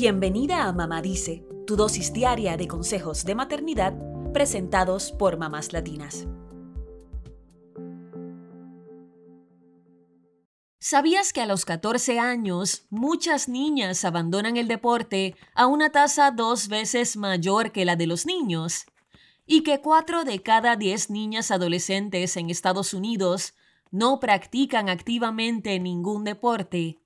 Bienvenida a Mamá Dice, tu dosis diaria de consejos de maternidad presentados por mamás latinas. ¿Sabías que a los 14 años muchas niñas abandonan el deporte a una tasa dos veces mayor que la de los niños? Y que 4 de cada 10 niñas adolescentes en Estados Unidos no practican activamente ningún deporte.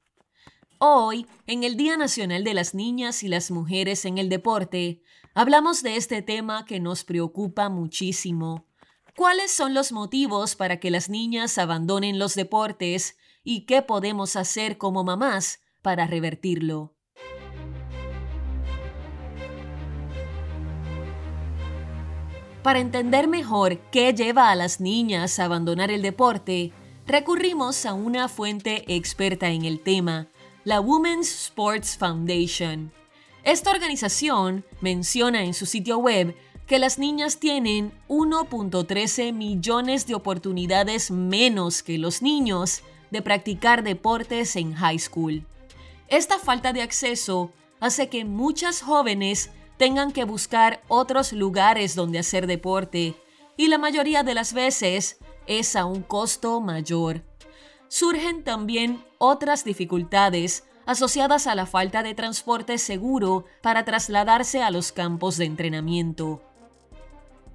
Hoy, en el Día Nacional de las Niñas y las Mujeres en el Deporte, hablamos de este tema que nos preocupa muchísimo. ¿Cuáles son los motivos para que las niñas abandonen los deportes y qué podemos hacer como mamás para revertirlo. Para entender mejor qué lleva a las niñas a abandonar el deporte, recurrimos a una fuente experta en el tema, la Women's Sports Foundation. Esta organización menciona en su sitio web que las niñas tienen 1.13 millones de oportunidades menos que los niños de practicar deportes en high school. Esta falta de acceso hace que muchas jóvenes tengan que buscar otros lugares donde hacer deporte y la mayoría de las veces es a un costo mayor. Surgen también otras dificultades asociadas a la falta de transporte seguro para trasladarse a los campos de entrenamiento.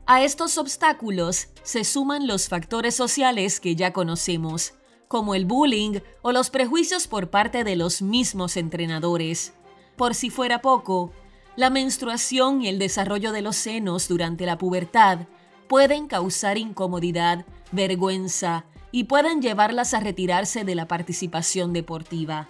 A estos obstáculos se suman los factores sociales que ya conocemos, como el bullying o los prejuicios por parte de los mismos entrenadores. Por si fuera poco, la menstruación y el desarrollo de los senos durante la pubertad pueden causar incomodidad, vergüenza y pueden llevarlas a retirarse de la participación deportiva.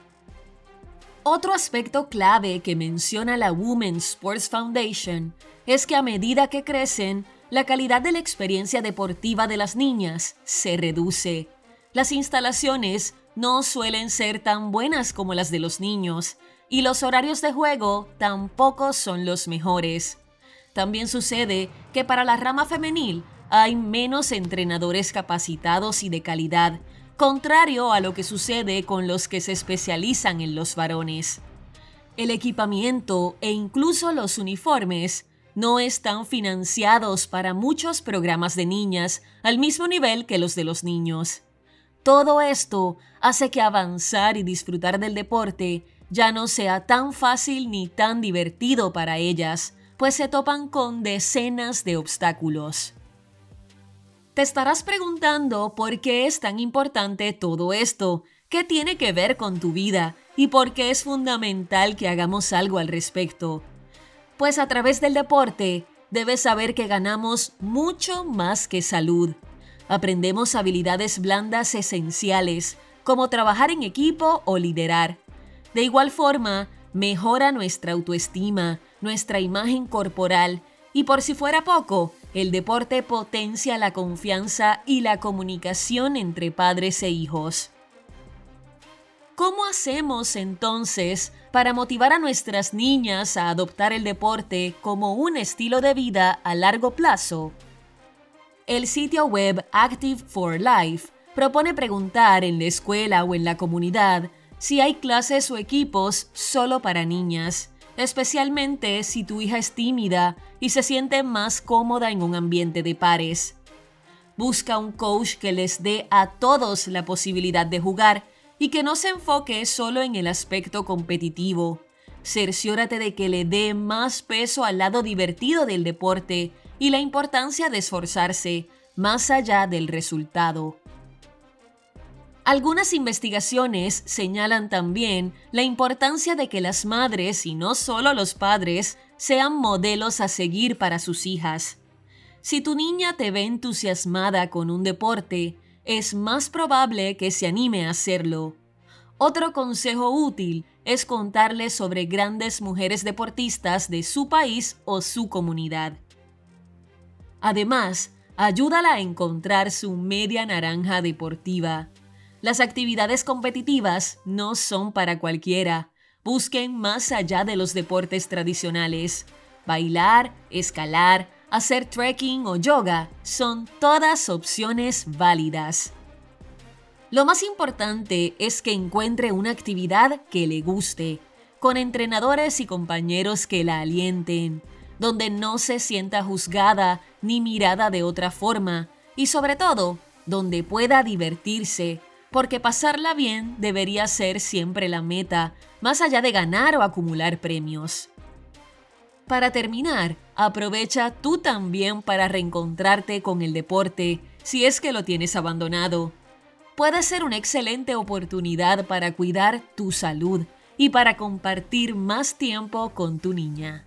Otro aspecto clave que menciona la Women's Sports Foundation es que a medida que crecen, la calidad de la experiencia deportiva de las niñas se reduce las instalaciones no suelen ser tan buenas como las de los niños y los horarios de juego tampoco son los mejores. También sucede que para la rama femenil hay menos entrenadores capacitados y de calidad, contrario a lo que sucede con los que se especializan en los varones. El equipamiento e incluso los uniformes no están financiados para muchos programas de niñas al mismo nivel que los de los niños. Todo esto hace que avanzar y disfrutar del deporte ya no sea tan fácil ni tan divertido para ellas, pues se topan con decenas de obstáculos. Te estarás preguntando por qué es tan importante todo esto, qué tiene que ver con tu vida y por qué es fundamental que hagamos algo al respecto. Pues a través del deporte debes saber que ganamos mucho más que salud aprendemos habilidades blandas esenciales, como trabajar en equipo o liderar. De igual forma, mejora nuestra autoestima, nuestra imagen corporal y por si fuera poco, el deporte potencia la confianza y la comunicación entre padres e hijos. ¿Cómo hacemos entonces para motivar a nuestras niñas a adoptar el deporte como un estilo de vida a largo plazo? El sitio web Active for Life propone preguntar en la escuela o en la comunidad si hay clases o equipos solo para niñas, especialmente si tu hija es tímida y se siente más cómoda en un ambiente de pares. Busca un coach que les dé a todos la posibilidad de jugar y que no se enfoque solo en el aspecto competitivo. Cerciórate de que le dé más peso al lado divertido del deporte y la importancia de esforzarse más allá del resultado. Algunas investigaciones señalan también la importancia de que las madres y no solo los padres sean modelos a seguir para sus hijas. Si tu niña te ve entusiasmada con un deporte, es más probable que se anime a hacerlo. Otro consejo útil es contarle sobre grandes mujeres deportistas de su país o su comunidad. Además, ayúdala a encontrar su media naranja deportiva. Las actividades competitivas no son para cualquiera. Busquen más allá de los deportes tradicionales. Bailar, escalar, hacer trekking o yoga son todas opciones válidas. Lo más importante es que encuentre una actividad que le guste. con entrenadores y compañeros que la alienten, donde no se sienta juzgada ni mirada de otra forma y sobre todo, donde pueda divertirse, porque pasarla bien debería ser siempre la meta, más allá de ganar o acumular premios. Para terminar, aprovecha tú también para reencontrarte con el deporte si es que lo tienes abandonado. Puede ser una excelente oportunidad para cuidar tu salud y para compartir más tiempo con tu niña.